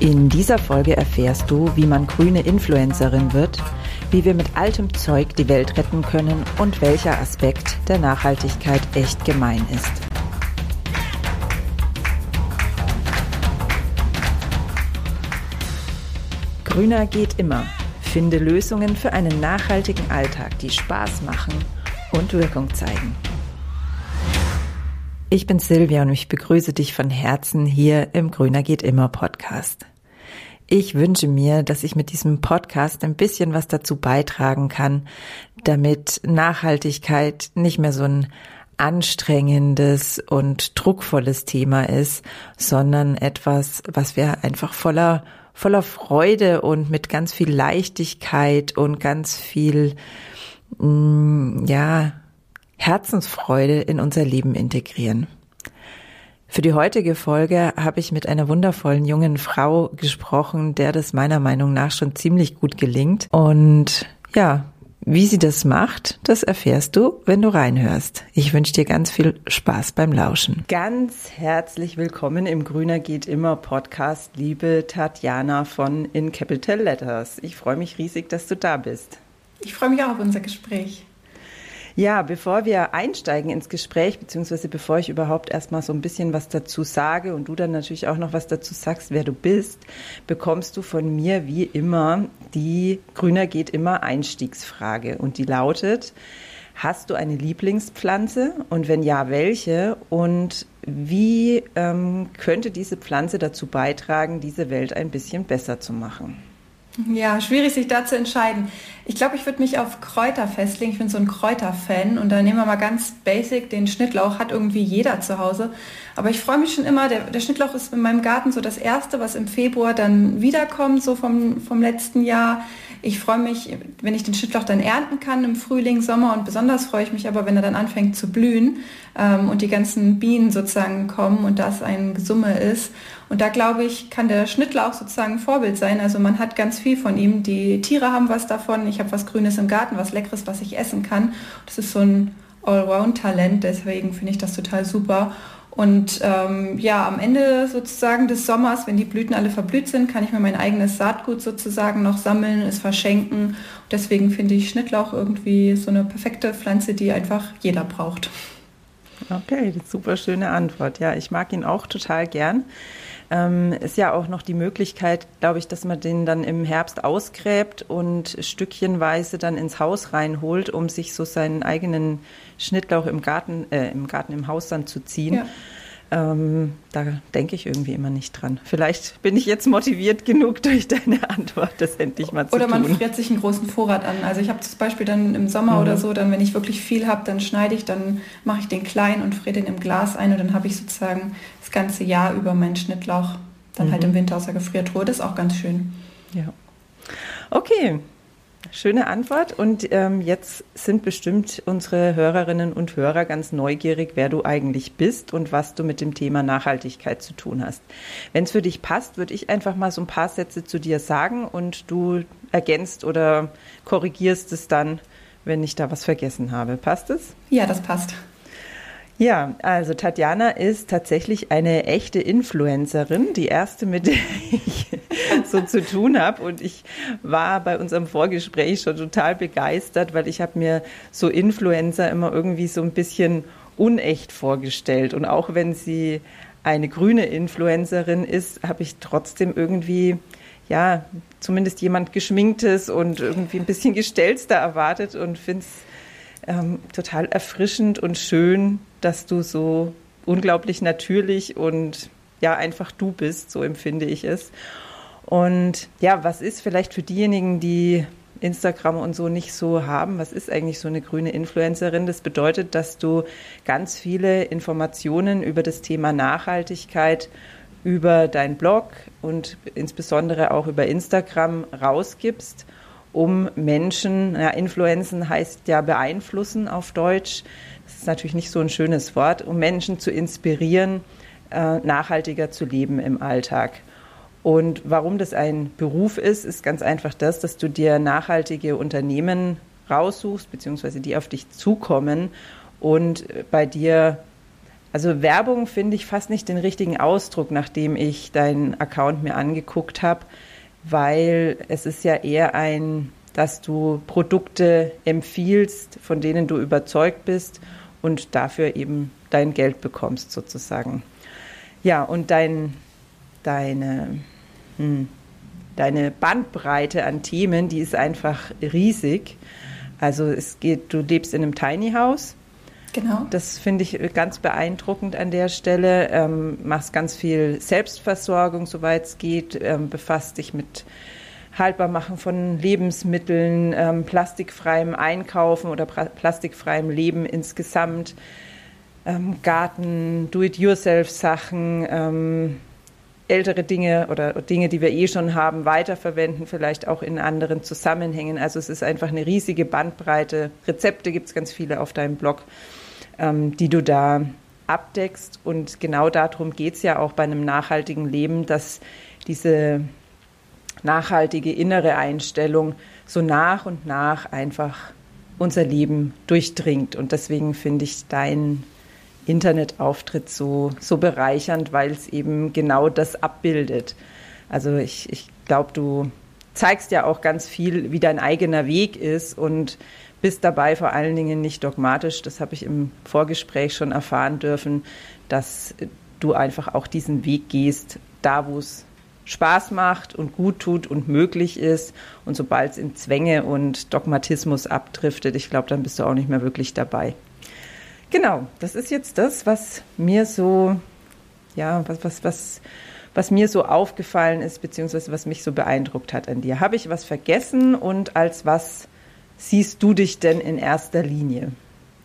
In dieser Folge erfährst du, wie man grüne Influencerin wird, wie wir mit altem Zeug die Welt retten können und welcher Aspekt der Nachhaltigkeit echt gemein ist. Grüner geht immer. Finde Lösungen für einen nachhaltigen Alltag, die Spaß machen und Wirkung zeigen. Ich bin Silvia und ich begrüße dich von Herzen hier im Grüner geht immer Podcast. Ich wünsche mir, dass ich mit diesem Podcast ein bisschen was dazu beitragen kann, damit Nachhaltigkeit nicht mehr so ein anstrengendes und druckvolles Thema ist, sondern etwas, was wir einfach voller voller Freude und mit ganz viel Leichtigkeit und ganz viel mm, ja Herzensfreude in unser Leben integrieren. Für die heutige Folge habe ich mit einer wundervollen jungen Frau gesprochen, der das meiner Meinung nach schon ziemlich gut gelingt. Und ja, wie sie das macht, das erfährst du, wenn du reinhörst. Ich wünsche dir ganz viel Spaß beim Lauschen. Ganz herzlich willkommen im Grüner geht immer Podcast, liebe Tatjana von In Capital Letters. Ich freue mich riesig, dass du da bist. Ich freue mich auch auf unser Gespräch. Ja, bevor wir einsteigen ins Gespräch, beziehungsweise bevor ich überhaupt erstmal so ein bisschen was dazu sage und du dann natürlich auch noch was dazu sagst, wer du bist, bekommst du von mir wie immer die Grüner geht immer Einstiegsfrage. Und die lautet, hast du eine Lieblingspflanze und wenn ja, welche? Und wie ähm, könnte diese Pflanze dazu beitragen, diese Welt ein bisschen besser zu machen? Ja, schwierig sich da zu entscheiden. Ich glaube, ich würde mich auf Kräuter festlegen. Ich bin so ein Kräuterfan und da nehmen wir mal ganz basic. Den Schnittlauch hat irgendwie jeder zu Hause. Aber ich freue mich schon immer. Der, der, Schnittlauch ist in meinem Garten so das erste, was im Februar dann wiederkommt, so vom, vom letzten Jahr. Ich freue mich, wenn ich den Schnittlauch dann ernten kann im Frühling, Sommer und besonders freue ich mich aber, wenn er dann anfängt zu blühen ähm, und die ganzen Bienen sozusagen kommen und das ein Gesumme ist. Und da glaube ich, kann der Schnittlauch sozusagen ein Vorbild sein. Also man hat ganz viel von ihm. Die Tiere haben was davon. Ich habe was Grünes im Garten, was Leckeres, was ich essen kann. Das ist so ein Allround-Talent. Deswegen finde ich das total super. Und ähm, ja, am Ende sozusagen des Sommers, wenn die Blüten alle verblüht sind, kann ich mir mein eigenes Saatgut sozusagen noch sammeln, es verschenken. Deswegen finde ich Schnittlauch irgendwie so eine perfekte Pflanze, die einfach jeder braucht. Okay, super schöne Antwort. Ja, ich mag ihn auch total gern. Ähm, ist ja auch noch die Möglichkeit, glaube ich, dass man den dann im Herbst ausgräbt und stückchenweise dann ins Haus reinholt, um sich so seinen eigenen Schnittlauch im Garten, äh, im Garten, im Haus dann zu ziehen. Ja. Ähm, da denke ich irgendwie immer nicht dran. Vielleicht bin ich jetzt motiviert genug durch deine Antwort, das endlich mal zu oder tun. Oder man friert sich einen großen Vorrat an. Also ich habe zum Beispiel dann im Sommer mhm. oder so, dann wenn ich wirklich viel habe, dann schneide ich, dann mache ich den klein und friere den im Glas ein und dann habe ich sozusagen das ganze Jahr über meinen Schnittlauch dann mhm. halt im Winter aus der Gefriertruhe. Das ist auch ganz schön. Ja. Okay, Schöne Antwort. Und ähm, jetzt sind bestimmt unsere Hörerinnen und Hörer ganz neugierig, wer du eigentlich bist und was du mit dem Thema Nachhaltigkeit zu tun hast. Wenn es für dich passt, würde ich einfach mal so ein paar Sätze zu dir sagen und du ergänzt oder korrigierst es dann, wenn ich da was vergessen habe. Passt es? Ja, das passt. Ja, also Tatjana ist tatsächlich eine echte Influencerin, die erste, mit der ich so zu tun habe. Und ich war bei unserem Vorgespräch schon total begeistert, weil ich habe mir so Influencer immer irgendwie so ein bisschen unecht vorgestellt. Und auch wenn sie eine grüne Influencerin ist, habe ich trotzdem irgendwie ja, zumindest jemand Geschminktes und irgendwie ein bisschen Gestelzter erwartet und finde es ähm, total erfrischend und schön, dass du so unglaublich natürlich und ja, einfach du bist, so empfinde ich es. Und ja, was ist vielleicht für diejenigen, die Instagram und so nicht so haben, was ist eigentlich so eine grüne Influencerin? Das bedeutet, dass du ganz viele Informationen über das Thema Nachhaltigkeit über dein Blog und insbesondere auch über Instagram rausgibst um Menschen, ja, Influenzen heißt ja beeinflussen auf Deutsch, das ist natürlich nicht so ein schönes Wort, um Menschen zu inspirieren, äh, nachhaltiger zu leben im Alltag. Und warum das ein Beruf ist, ist ganz einfach das, dass du dir nachhaltige Unternehmen raussuchst, beziehungsweise die auf dich zukommen und bei dir Also Werbung finde ich fast nicht den richtigen Ausdruck, nachdem ich deinen Account mir angeguckt habe, weil es ist ja eher ein, dass du Produkte empfiehlst, von denen du überzeugt bist und dafür eben dein Geld bekommst sozusagen. Ja, und dein, deine, deine Bandbreite an Themen, die ist einfach riesig. Also es geht, du lebst in einem Tiny House. Genau. Das finde ich ganz beeindruckend an der Stelle. Ähm, machst ganz viel Selbstversorgung, soweit es geht, ähm, befasst dich mit Haltbarmachen von Lebensmitteln, ähm, plastikfreiem Einkaufen oder plastikfreiem Leben insgesamt, ähm, Garten, Do-it-yourself-Sachen, ähm, ältere Dinge oder Dinge, die wir eh schon haben, weiterverwenden, vielleicht auch in anderen Zusammenhängen. Also es ist einfach eine riesige Bandbreite. Rezepte gibt es ganz viele auf deinem Blog, ähm, die du da abdeckst. Und genau darum geht es ja auch bei einem nachhaltigen Leben, dass diese nachhaltige innere Einstellung so nach und nach einfach unser Leben durchdringt. Und deswegen finde ich dein Internetauftritt so, so bereichernd, weil es eben genau das abbildet. Also ich, ich glaube, du zeigst ja auch ganz viel, wie dein eigener Weg ist und bist dabei vor allen Dingen nicht dogmatisch. Das habe ich im Vorgespräch schon erfahren dürfen, dass du einfach auch diesen Weg gehst, da wo es Spaß macht und gut tut und möglich ist. Und sobald es in Zwänge und Dogmatismus abdriftet, ich glaube, dann bist du auch nicht mehr wirklich dabei. Genau, das ist jetzt das, was mir so, ja, was, was, was, was mir so aufgefallen ist, beziehungsweise was mich so beeindruckt hat an dir. Habe ich was vergessen und als was siehst du dich denn in erster Linie?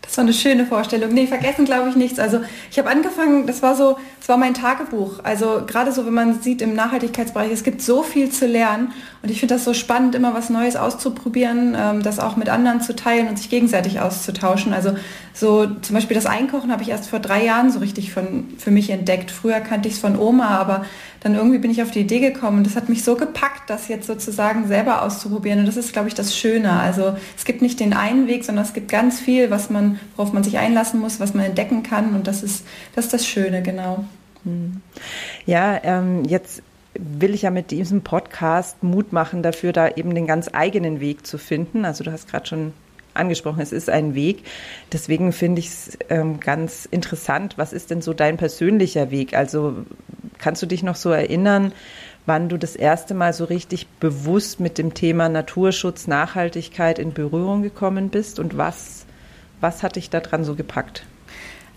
Das war eine schöne Vorstellung. Nee, vergessen glaube ich nichts. Also ich habe angefangen, das war so, das war mein Tagebuch. Also gerade so, wenn man sieht im Nachhaltigkeitsbereich, es gibt so viel zu lernen und ich finde das so spannend, immer was Neues auszuprobieren, ähm, das auch mit anderen zu teilen und sich gegenseitig auszutauschen. Also so zum Beispiel das Einkochen habe ich erst vor drei Jahren so richtig von, für mich entdeckt. Früher kannte ich es von Oma, aber dann irgendwie bin ich auf die Idee gekommen und das hat mich so gepackt, das jetzt sozusagen selber auszuprobieren. Und das ist, glaube ich, das Schöne. Also es gibt nicht den einen Weg, sondern es gibt ganz viel, was man, worauf man sich einlassen muss, was man entdecken kann. Und das ist das, ist das Schöne, genau. Hm. Ja, ähm, jetzt will ich ja mit diesem Podcast Mut machen dafür, da eben den ganz eigenen Weg zu finden. Also du hast gerade schon angesprochen, es ist ein Weg. Deswegen finde ich es ähm, ganz interessant. Was ist denn so dein persönlicher Weg? Also kannst du dich noch so erinnern, wann du das erste Mal so richtig bewusst mit dem Thema Naturschutz, Nachhaltigkeit in Berührung gekommen bist und was, was hat dich daran so gepackt?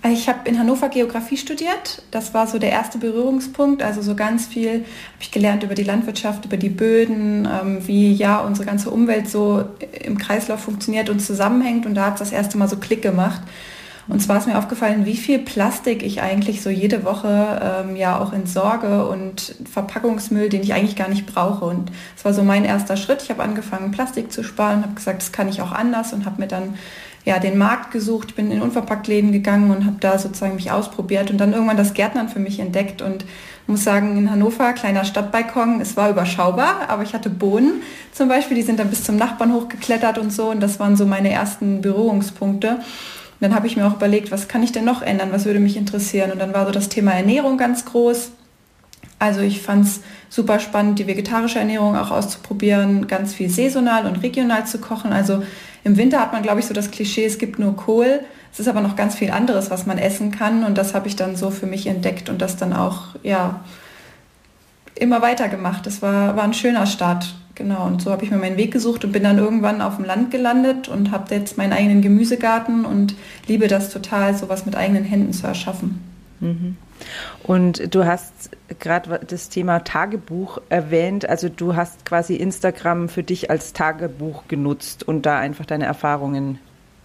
Ich habe in Hannover Geografie studiert. Das war so der erste Berührungspunkt. Also so ganz viel habe ich gelernt über die Landwirtschaft, über die Böden, ähm, wie ja unsere ganze Umwelt so im Kreislauf funktioniert und zusammenhängt. Und da hat es das erste Mal so Klick gemacht. Und zwar ist mir aufgefallen, wie viel Plastik ich eigentlich so jede Woche ähm, ja auch entsorge und Verpackungsmüll, den ich eigentlich gar nicht brauche. Und das war so mein erster Schritt. Ich habe angefangen, Plastik zu sparen, habe gesagt, das kann ich auch anders und habe mir dann ja, den Markt gesucht, bin in Unverpacktläden gegangen und habe da sozusagen mich ausprobiert und dann irgendwann das Gärtnern für mich entdeckt und muss sagen, in Hannover, kleiner Stadtbalkon, es war überschaubar, aber ich hatte Bohnen zum Beispiel, die sind dann bis zum Nachbarn hochgeklettert und so und das waren so meine ersten Berührungspunkte. Und dann habe ich mir auch überlegt, was kann ich denn noch ändern, was würde mich interessieren und dann war so das Thema Ernährung ganz groß. Also ich fand es super spannend, die vegetarische Ernährung auch auszuprobieren, ganz viel saisonal und regional zu kochen. Also im Winter hat man, glaube ich, so das Klischee, es gibt nur Kohl. Es ist aber noch ganz viel anderes, was man essen kann. Und das habe ich dann so für mich entdeckt und das dann auch, ja, immer weitergemacht. Das war, war ein schöner Start. Genau, und so habe ich mir meinen Weg gesucht und bin dann irgendwann auf dem Land gelandet und habe jetzt meinen eigenen Gemüsegarten und liebe das total, sowas mit eigenen Händen zu erschaffen. Mhm. Und du hast gerade das Thema Tagebuch erwähnt. Also du hast quasi Instagram für dich als Tagebuch genutzt und da einfach deine Erfahrungen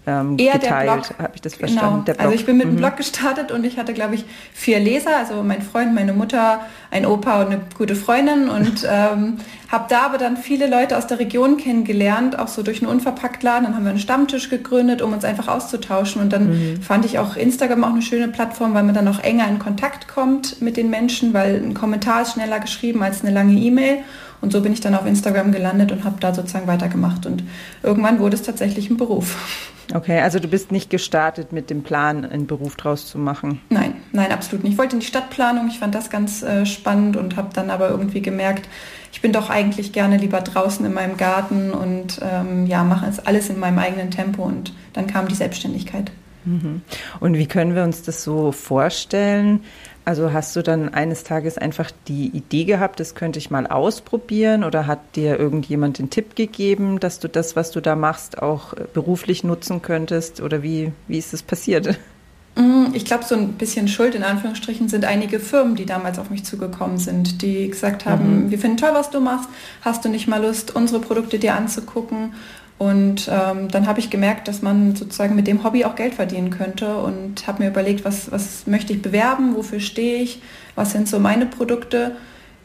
ähm, Eher geteilt. Habe ich das genau. verstanden? Genau. Also ich bin mit mhm. dem Blog gestartet und ich hatte, glaube ich, vier Leser, also mein Freund, meine Mutter, ein Opa und eine gute Freundin und ähm, habe da aber dann viele Leute aus der Region kennengelernt, auch so durch einen Unverpacktladen. Dann haben wir einen Stammtisch gegründet, um uns einfach auszutauschen und dann mhm. fand ich auch Instagram auch eine schöne Plattform, weil man dann auch enger in Kontakt kommt mit den Menschen, weil ein Kommentar ist schneller geschrieben als eine lange E-Mail und so bin ich dann auf Instagram gelandet und habe da sozusagen weitergemacht. Und irgendwann wurde es tatsächlich ein Beruf. Okay, also du bist nicht gestartet mit dem Plan, einen Beruf draus zu machen. Nein. Nein, absolut nicht. Ich wollte in die Stadtplanung, ich fand das ganz äh, spannend und habe dann aber irgendwie gemerkt, ich bin doch eigentlich gerne lieber draußen in meinem Garten und ähm, ja, mache es alles in meinem eigenen Tempo und dann kam die Selbstständigkeit. Mhm. Und wie können wir uns das so vorstellen? Also hast du dann eines Tages einfach die Idee gehabt, das könnte ich mal ausprobieren oder hat dir irgendjemand den Tipp gegeben, dass du das, was du da machst, auch beruflich nutzen könntest oder wie, wie ist das passiert? Mm, ich glaube, so ein bisschen Schuld in Anführungsstrichen sind einige Firmen, die damals auf mich zugekommen sind, die gesagt haben, mhm. wir finden toll, was du machst, hast du nicht mal Lust, unsere Produkte dir anzugucken? Und ähm, dann habe ich gemerkt, dass man sozusagen mit dem Hobby auch Geld verdienen könnte und habe mir überlegt, was, was möchte ich bewerben, wofür stehe ich, was sind so meine Produkte.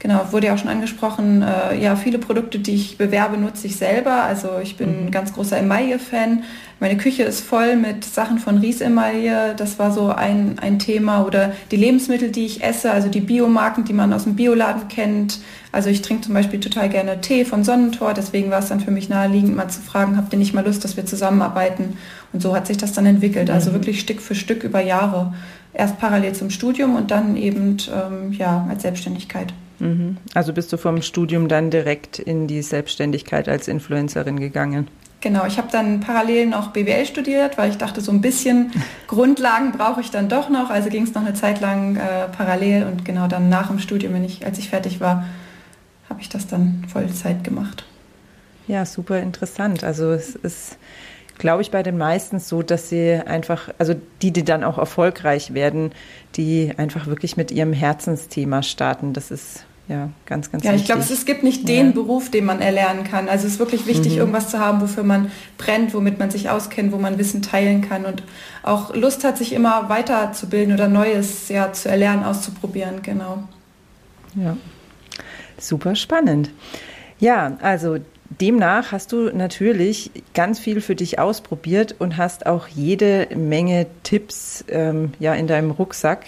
Genau, wurde ja auch schon angesprochen, äh, ja, viele Produkte, die ich bewerbe, nutze ich selber. Also ich bin mhm. ein ganz großer Emaille-Fan. Meine Küche ist voll mit Sachen von Ries-Emaille. Das war so ein, ein Thema. Oder die Lebensmittel, die ich esse, also die Biomarken, die man aus dem Bioladen kennt. Also ich trinke zum Beispiel total gerne Tee von Sonnentor. Deswegen war es dann für mich naheliegend, mal zu fragen, habt ihr nicht mal Lust, dass wir zusammenarbeiten? Und so hat sich das dann entwickelt. Also mhm. wirklich Stück für Stück über Jahre. Erst parallel zum Studium und dann eben ähm, ja, als Selbstständigkeit. Mhm. Also bist du vom Studium dann direkt in die Selbstständigkeit als Influencerin gegangen? Genau, ich habe dann parallel noch BWL studiert, weil ich dachte, so ein bisschen Grundlagen brauche ich dann doch noch. Also ging es noch eine Zeit lang äh, parallel und genau dann nach dem Studium, wenn ich, als ich fertig war, habe ich das dann Vollzeit gemacht. Ja, super interessant. Also es ist, glaube ich, bei den meisten so, dass sie einfach, also die, die dann auch erfolgreich werden, die einfach wirklich mit ihrem Herzensthema starten. Das ist ja, ganz, ganz ja, wichtig. Ja, ich glaube, es, gibt nicht den ja. Beruf, den man erlernen kann. Also es ist wirklich wichtig, mhm. irgendwas zu haben, wofür man brennt, womit man sich auskennt, wo man Wissen teilen kann und auch Lust hat, sich immer weiterzubilden oder Neues ja, zu erlernen, auszuprobieren, genau. Ja, super spannend. Ja, also demnach hast du natürlich ganz viel für dich ausprobiert und hast auch jede Menge Tipps ähm, ja in deinem Rucksack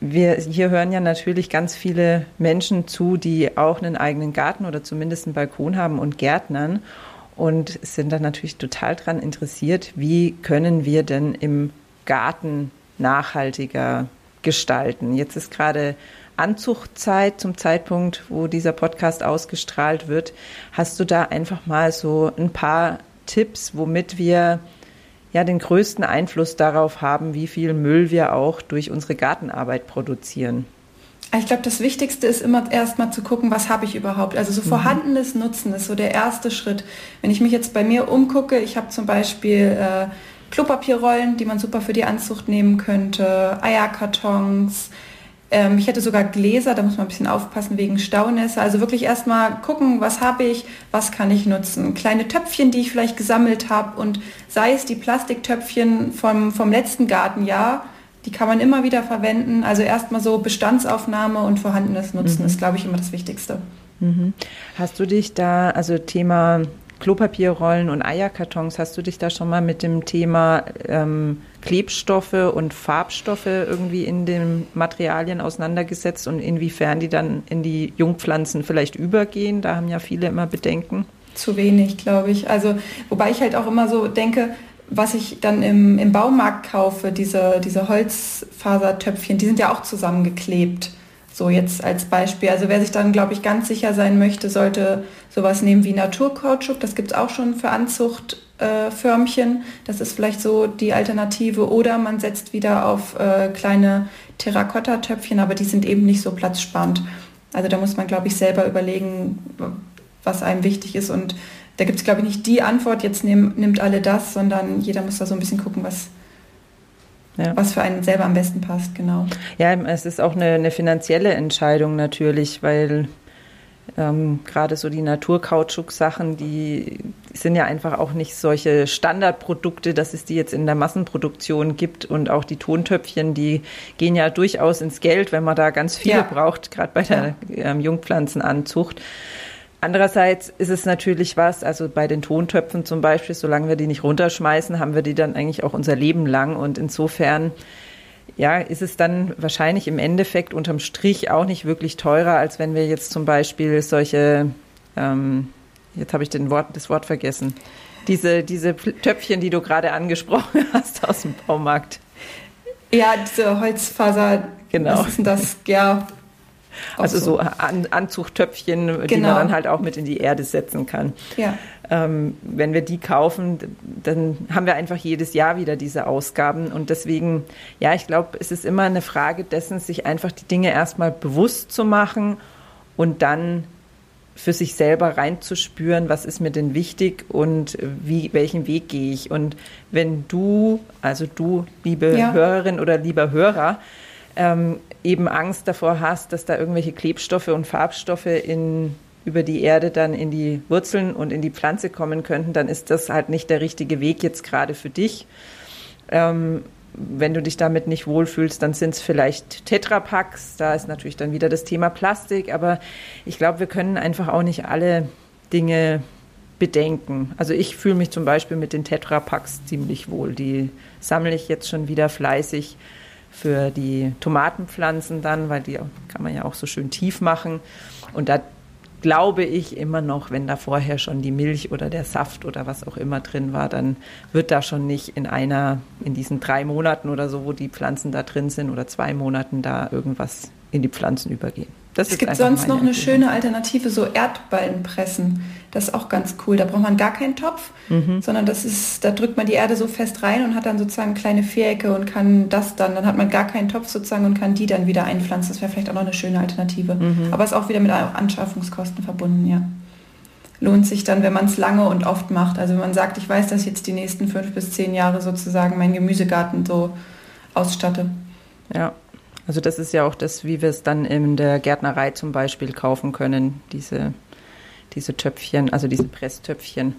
wir hier hören ja natürlich ganz viele Menschen zu, die auch einen eigenen Garten oder zumindest einen Balkon haben und Gärtnern und sind dann natürlich total daran interessiert, wie können wir denn im Garten nachhaltiger gestalten. Jetzt ist gerade Anzuchtzeit zum Zeitpunkt, wo dieser Podcast ausgestrahlt wird. Hast du da einfach mal so ein paar Tipps, womit wir ja den größten Einfluss darauf haben, wie viel Müll wir auch durch unsere Gartenarbeit produzieren. Ich glaube, das Wichtigste ist immer erstmal zu gucken, was habe ich überhaupt. Also so mhm. vorhandenes Nutzen ist so der erste Schritt. Wenn ich mich jetzt bei mir umgucke, ich habe zum Beispiel äh, Klopapierrollen, die man super für die Anzucht nehmen könnte, Eierkartons, ähm, ich hätte sogar Gläser, da muss man ein bisschen aufpassen wegen Staunässe. Also wirklich erstmal gucken, was habe ich, was kann ich nutzen. Kleine Töpfchen, die ich vielleicht gesammelt habe und sei es die Plastiktöpfchen vom, vom letzten Gartenjahr, die kann man immer wieder verwenden. Also erstmal so Bestandsaufnahme und vorhandenes Nutzen mhm. ist, glaube ich, immer das Wichtigste. Mhm. Hast du dich da, also Thema Klopapierrollen und Eierkartons. Hast du dich da schon mal mit dem Thema ähm, Klebstoffe und Farbstoffe irgendwie in den Materialien auseinandergesetzt und inwiefern die dann in die Jungpflanzen vielleicht übergehen? Da haben ja viele immer Bedenken. Zu wenig, glaube ich. Also, wobei ich halt auch immer so denke, was ich dann im, im Baumarkt kaufe, diese, diese Holzfasertöpfchen, die sind ja auch zusammengeklebt. So jetzt als Beispiel. Also wer sich dann, glaube ich, ganz sicher sein möchte, sollte sowas nehmen wie Naturkautschuk. Das gibt es auch schon für Anzuchtförmchen. Äh, das ist vielleicht so die Alternative. Oder man setzt wieder auf äh, kleine Terrakotta-Töpfchen, aber die sind eben nicht so platzsparend. Also da muss man, glaube ich, selber überlegen, was einem wichtig ist. Und da gibt es, glaube ich, nicht die Antwort, jetzt nehm, nimmt alle das, sondern jeder muss da so ein bisschen gucken, was, ja. was für einen selber am besten passt, genau. Ja, es ist auch eine, eine finanzielle Entscheidung natürlich, weil ähm, gerade so die Naturkautschuk-Sachen, die sind ja einfach auch nicht solche Standardprodukte, dass es die jetzt in der Massenproduktion gibt. Und auch die Tontöpfchen, die gehen ja durchaus ins Geld, wenn man da ganz viele ja. braucht, gerade bei der ja. ähm, Jungpflanzenanzucht. Andererseits ist es natürlich was, also bei den Tontöpfen zum Beispiel, solange wir die nicht runterschmeißen, haben wir die dann eigentlich auch unser Leben lang. Und insofern, ja, ist es dann wahrscheinlich im Endeffekt unterm Strich auch nicht wirklich teurer, als wenn wir jetzt zum Beispiel solche, ähm, jetzt habe ich den Wort, das Wort vergessen, diese, diese Töpfchen, die du gerade angesprochen hast aus dem Baumarkt. Ja, diese Holzfaser. Genau. Was ist denn das? Ja. Also so, so An Anzuchtöpfchen, genau. die man genau. dann halt auch mit in die Erde setzen kann. Ja. Ähm, wenn wir die kaufen, dann haben wir einfach jedes Jahr wieder diese Ausgaben. Und deswegen, ja, ich glaube, es ist immer eine Frage dessen, sich einfach die Dinge erstmal bewusst zu machen und dann für sich selber reinzuspüren, was ist mir denn wichtig und wie, welchen Weg gehe ich. Und wenn du, also du, liebe ja. Hörerin oder lieber Hörer, ähm, eben Angst davor hast, dass da irgendwelche Klebstoffe und Farbstoffe in, über die Erde dann in die Wurzeln und in die Pflanze kommen könnten, dann ist das halt nicht der richtige Weg jetzt gerade für dich. Ähm, wenn du dich damit nicht wohlfühlst, dann sind es vielleicht Tetrapacks. Da ist natürlich dann wieder das Thema Plastik. Aber ich glaube, wir können einfach auch nicht alle Dinge bedenken. Also ich fühle mich zum Beispiel mit den Tetrapacks ziemlich wohl. Die sammle ich jetzt schon wieder fleißig für die Tomatenpflanzen dann, weil die kann man ja auch so schön tief machen. Und da glaube ich immer noch, wenn da vorher schon die Milch oder der Saft oder was auch immer drin war, dann wird da schon nicht in einer, in diesen drei Monaten oder so, wo die Pflanzen da drin sind oder zwei Monaten da irgendwas in die Pflanzen übergehen. Das es gibt sonst noch eine schöne Alternative, so Erdballenpressen. Das ist auch ganz cool. Da braucht man gar keinen Topf, mhm. sondern das ist, da drückt man die Erde so fest rein und hat dann sozusagen kleine Vierecke und kann das dann, dann hat man gar keinen Topf sozusagen und kann die dann wieder einpflanzen. Das wäre vielleicht auch noch eine schöne Alternative. Mhm. Aber ist auch wieder mit Anschaffungskosten verbunden, ja. Lohnt sich dann, wenn man es lange und oft macht. Also wenn man sagt, ich weiß, dass ich jetzt die nächsten fünf bis zehn Jahre sozusagen meinen Gemüsegarten so ausstatte. Ja, also das ist ja auch das, wie wir es dann in der Gärtnerei zum Beispiel kaufen können, diese, diese Töpfchen, also diese Presstöpfchen.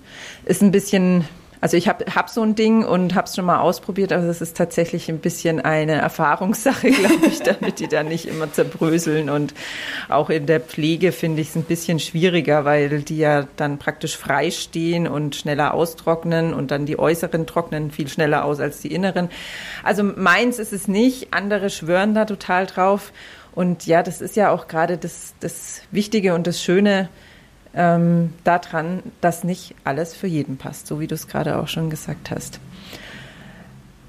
Ist ein bisschen also ich habe hab so ein Ding und habe es schon mal ausprobiert, aber es ist tatsächlich ein bisschen eine Erfahrungssache, glaube ich, damit die dann nicht immer zerbröseln. Und auch in der Pflege finde ich es ein bisschen schwieriger, weil die ja dann praktisch frei stehen und schneller austrocknen und dann die äußeren trocknen viel schneller aus als die inneren. Also meins ist es nicht, andere schwören da total drauf. Und ja, das ist ja auch gerade das, das Wichtige und das Schöne, ähm, daran, dass nicht alles für jeden passt, so wie du es gerade auch schon gesagt hast.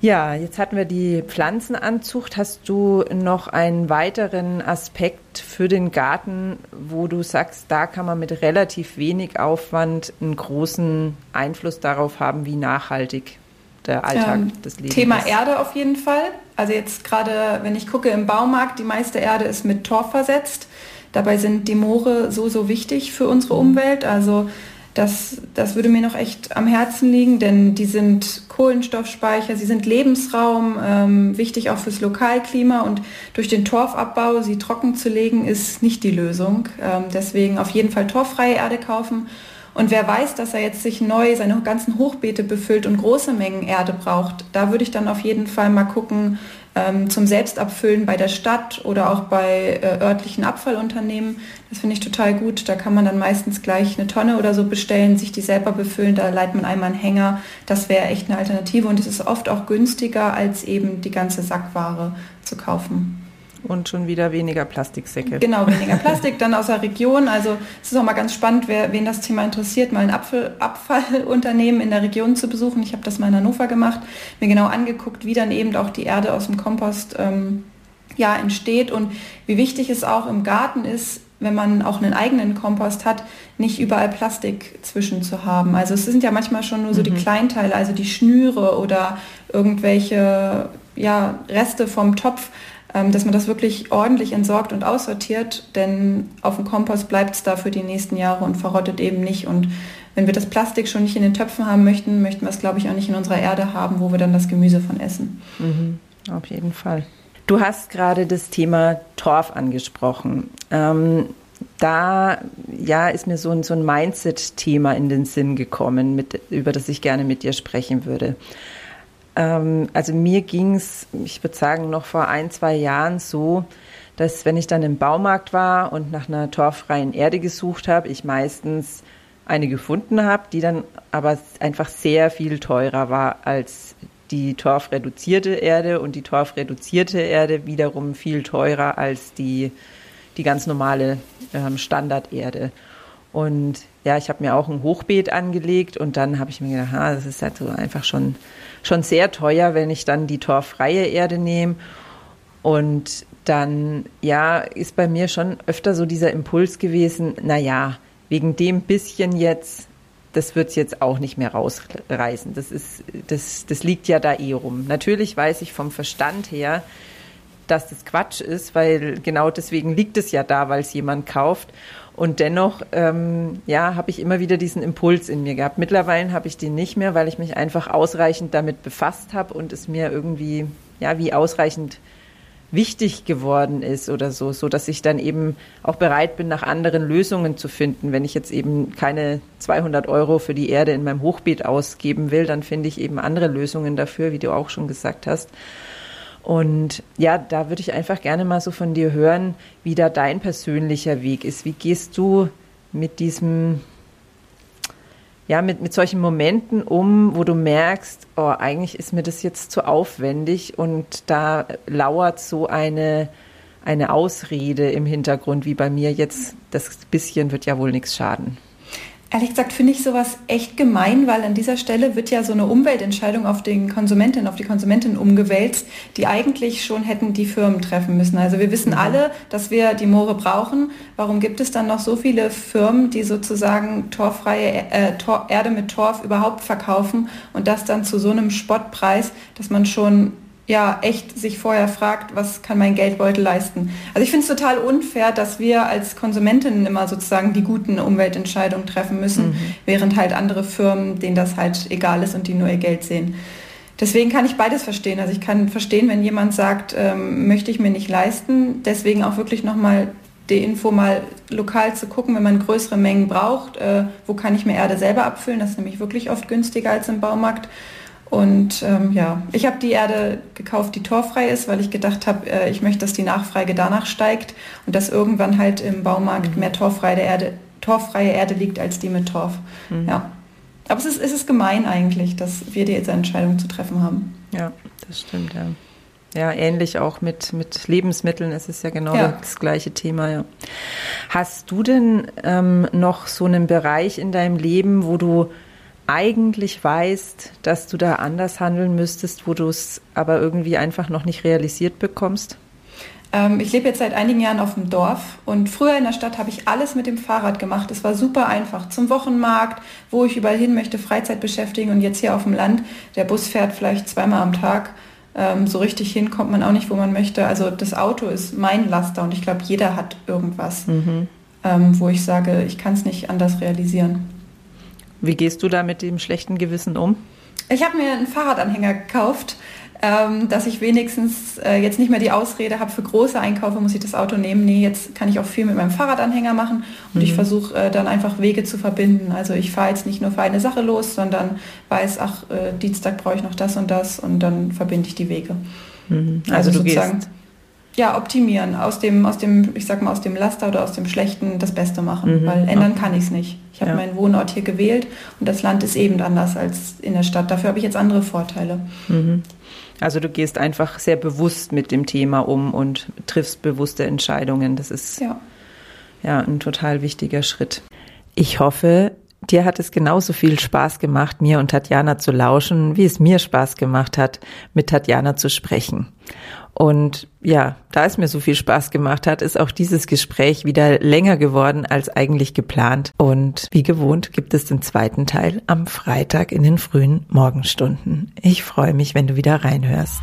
Ja, jetzt hatten wir die Pflanzenanzucht. Hast du noch einen weiteren Aspekt für den Garten, wo du sagst, da kann man mit relativ wenig Aufwand einen großen Einfluss darauf haben, wie nachhaltig der Alltag ähm, des Lebens Thema ist? Thema Erde auf jeden Fall. Also jetzt gerade, wenn ich gucke im Baumarkt, die meiste Erde ist mit Torf versetzt. Dabei sind die Moore so, so wichtig für unsere Umwelt. Also das, das würde mir noch echt am Herzen liegen, denn die sind Kohlenstoffspeicher, sie sind Lebensraum, ähm, wichtig auch fürs Lokalklima und durch den Torfabbau sie trocken zu legen, ist nicht die Lösung. Ähm, deswegen auf jeden Fall torffreie Erde kaufen. Und wer weiß, dass er jetzt sich neu seine ganzen Hochbeete befüllt und große Mengen Erde braucht, da würde ich dann auf jeden Fall mal gucken, ähm, zum Selbstabfüllen bei der Stadt oder auch bei äh, örtlichen Abfallunternehmen. Das finde ich total gut. Da kann man dann meistens gleich eine Tonne oder so bestellen, sich die selber befüllen. Da leitet man einmal einen Hänger. Das wäre echt eine Alternative und es ist oft auch günstiger, als eben die ganze Sackware zu kaufen. Und schon wieder weniger Plastiksäcke. Genau, weniger Plastik, dann aus der Region. Also es ist auch mal ganz spannend, wer, wen das Thema interessiert, mal ein Abfall, Abfallunternehmen in der Region zu besuchen. Ich habe das mal in Hannover gemacht, mir genau angeguckt, wie dann eben auch die Erde aus dem Kompost ähm, ja, entsteht und wie wichtig es auch im Garten ist, wenn man auch einen eigenen Kompost hat, nicht überall Plastik zwischen zu haben. Also es sind ja manchmal schon nur so mhm. die Kleinteile, also die Schnüre oder irgendwelche ja, Reste vom Topf. Ähm, dass man das wirklich ordentlich entsorgt und aussortiert, denn auf dem Kompost bleibt es da für die nächsten Jahre und verrottet eben nicht. Und wenn wir das Plastik schon nicht in den Töpfen haben möchten, möchten wir es, glaube ich, auch nicht in unserer Erde haben, wo wir dann das Gemüse von essen. Mhm, auf jeden Fall. Du hast gerade das Thema Torf angesprochen. Ähm, da ja, ist mir so ein, so ein Mindset-Thema in den Sinn gekommen, mit, über das ich gerne mit dir sprechen würde. Ähm, also mir ging es, ich würde sagen, noch vor ein, zwei Jahren so, dass wenn ich dann im Baumarkt war und nach einer torffreien Erde gesucht habe, ich meistens eine gefunden habe, die dann aber einfach sehr viel teurer war als die torfreduzierte Erde und die torfreduzierte Erde wiederum viel teurer als die, die ganz normale ähm, Standarderde. Und ja, ich habe mir auch ein Hochbeet angelegt und dann habe ich mir gedacht, ha, das ist halt so einfach schon, schon sehr teuer, wenn ich dann die torffreie Erde nehme. Und dann, ja, ist bei mir schon öfter so dieser Impuls gewesen, na ja, wegen dem bisschen jetzt, das wird es jetzt auch nicht mehr rausreißen. Das ist, das, das liegt ja da eh rum. Natürlich weiß ich vom Verstand her, dass das Quatsch ist, weil genau deswegen liegt es ja da, weil es jemand kauft. Und dennoch, ähm, ja, habe ich immer wieder diesen Impuls in mir gehabt. Mittlerweile habe ich den nicht mehr, weil ich mich einfach ausreichend damit befasst habe und es mir irgendwie, ja, wie ausreichend wichtig geworden ist oder so, so dass ich dann eben auch bereit bin, nach anderen Lösungen zu finden. Wenn ich jetzt eben keine 200 Euro für die Erde in meinem Hochbeet ausgeben will, dann finde ich eben andere Lösungen dafür, wie du auch schon gesagt hast. Und ja, da würde ich einfach gerne mal so von dir hören, wie da dein persönlicher Weg ist. Wie gehst du mit diesem ja, mit, mit solchen Momenten um, wo du merkst, oh, eigentlich ist mir das jetzt zu aufwendig und da lauert so eine, eine Ausrede im Hintergrund, wie bei mir jetzt, das bisschen wird ja wohl nichts schaden. Ehrlich gesagt finde ich sowas echt gemein, weil an dieser Stelle wird ja so eine Umweltentscheidung auf den Konsumenten, auf die Konsumentin umgewälzt, die eigentlich schon hätten die Firmen treffen müssen. Also wir wissen mhm. alle, dass wir die Moore brauchen. Warum gibt es dann noch so viele Firmen, die sozusagen torfreie äh, Tor, Erde mit Torf überhaupt verkaufen und das dann zu so einem Spottpreis, dass man schon ja echt sich vorher fragt, was kann mein Geldbeutel leisten. Also ich finde es total unfair, dass wir als Konsumentinnen immer sozusagen die guten Umweltentscheidungen treffen müssen, mhm. während halt andere Firmen, denen das halt egal ist und die nur ihr Geld sehen. Deswegen kann ich beides verstehen. Also ich kann verstehen, wenn jemand sagt, ähm, möchte ich mir nicht leisten. Deswegen auch wirklich nochmal die Info mal lokal zu gucken, wenn man größere Mengen braucht, äh, wo kann ich mir Erde selber abfüllen. Das ist nämlich wirklich oft günstiger als im Baumarkt. Und ähm, ja, ich habe die Erde gekauft, die torfrei ist, weil ich gedacht habe, äh, ich möchte, dass die Nachfrage danach steigt und dass irgendwann halt im Baumarkt mhm. mehr torfreie Erde, torffreie Erde liegt als die mit Torf. Mhm. Ja. Aber es ist, es ist gemein eigentlich, dass wir diese Entscheidung zu treffen haben. Ja, das stimmt, ja. Ja, ähnlich auch mit, mit Lebensmitteln. Es ist ja genau ja. das gleiche Thema, ja. Hast du denn ähm, noch so einen Bereich in deinem Leben, wo du eigentlich weißt, dass du da anders handeln müsstest, wo du es aber irgendwie einfach noch nicht realisiert bekommst? Ähm, ich lebe jetzt seit einigen Jahren auf dem Dorf und früher in der Stadt habe ich alles mit dem Fahrrad gemacht. Es war super einfach. Zum Wochenmarkt, wo ich überall hin möchte, Freizeit beschäftigen und jetzt hier auf dem Land, der Bus fährt vielleicht zweimal am Tag. Ähm, so richtig hin kommt man auch nicht, wo man möchte. Also das Auto ist mein Laster und ich glaube, jeder hat irgendwas, mhm. ähm, wo ich sage, ich kann es nicht anders realisieren. Wie gehst du da mit dem schlechten Gewissen um? Ich habe mir einen Fahrradanhänger gekauft, ähm, dass ich wenigstens äh, jetzt nicht mehr die Ausrede habe, für große Einkäufe muss ich das Auto nehmen. Nee, jetzt kann ich auch viel mit meinem Fahrradanhänger machen und mhm. ich versuche äh, dann einfach Wege zu verbinden. Also ich fahre jetzt nicht nur für eine Sache los, sondern weiß, ach, äh, Dienstag brauche ich noch das und das und dann verbinde ich die Wege. Mhm. Also, also, du gehst ja, optimieren, aus dem, aus dem, ich sag mal, aus dem Laster oder aus dem Schlechten das Beste machen, mhm. weil ändern kann ich es nicht. Ich habe ja. meinen Wohnort hier gewählt und das Land ist eben anders als in der Stadt. Dafür habe ich jetzt andere Vorteile. Mhm. Also du gehst einfach sehr bewusst mit dem Thema um und triffst bewusste Entscheidungen. Das ist ja, ja ein total wichtiger Schritt. Ich hoffe, dir hat es genauso viel Spaß gemacht, mir und Tatjana zu lauschen, wie es mir Spaß gemacht hat, mit Tatjana zu sprechen. Und ja, da es mir so viel Spaß gemacht hat, ist auch dieses Gespräch wieder länger geworden als eigentlich geplant. Und wie gewohnt gibt es den zweiten Teil am Freitag in den frühen Morgenstunden. Ich freue mich, wenn du wieder reinhörst.